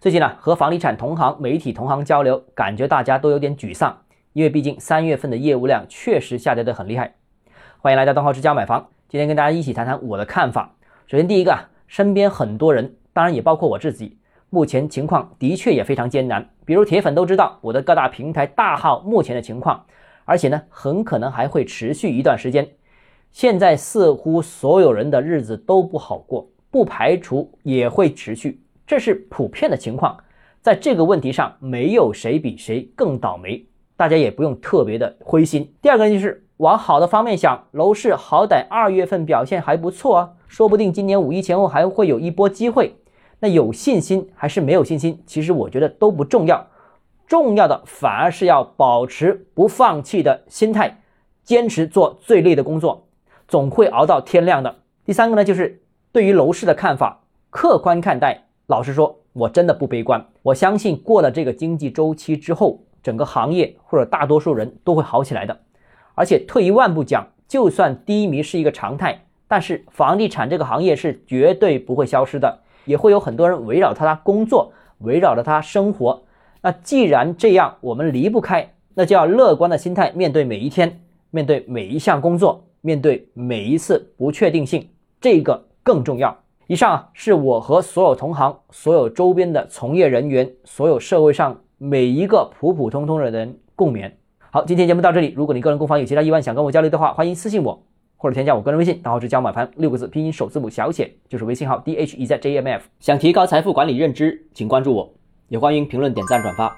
最近呢，和房地产同行、媒体同行交流，感觉大家都有点沮丧，因为毕竟三月份的业务量确实下跌得很厉害。欢迎来到东浩之家买房，今天跟大家一起谈谈我的看法。首先，第一个啊，身边很多人，当然也包括我自己，目前情况的确也非常艰难。比如铁粉都知道我的各大平台大号目前的情况，而且呢，很可能还会持续一段时间。现在似乎所有人的日子都不好过，不排除也会持续，这是普遍的情况。在这个问题上，没有谁比谁更倒霉，大家也不用特别的灰心。第二个就是往好的方面想，楼市好歹二月份表现还不错啊，说不定今年五一前后还会有一波机会。那有信心还是没有信心，其实我觉得都不重要，重要的反而是要保持不放弃的心态，坚持做最累的工作。总会熬到天亮的。第三个呢，就是对于楼市的看法，客观看待。老实说，我真的不悲观。我相信过了这个经济周期之后，整个行业或者大多数人都会好起来的。而且退一万步讲，就算低迷是一个常态，但是房地产这个行业是绝对不会消失的，也会有很多人围绕它工作，围绕着它生活。那既然这样，我们离不开，那就要乐观的心态面对每一天，面对每一项工作。面对每一次不确定性，这个更重要。以上，是我和所有同行、所有周边的从业人员、所有社会上每一个普普通通的人共勉。好，今天节目到这里。如果你个人购房有其他疑问想跟我交流的话，欢迎私信我或者添加我个人微信，账号是教买盘六个字拼音首字母小写，就是微信号 d h e z j m f。想提高财富管理认知，请关注我，也欢迎评论、点赞、转发。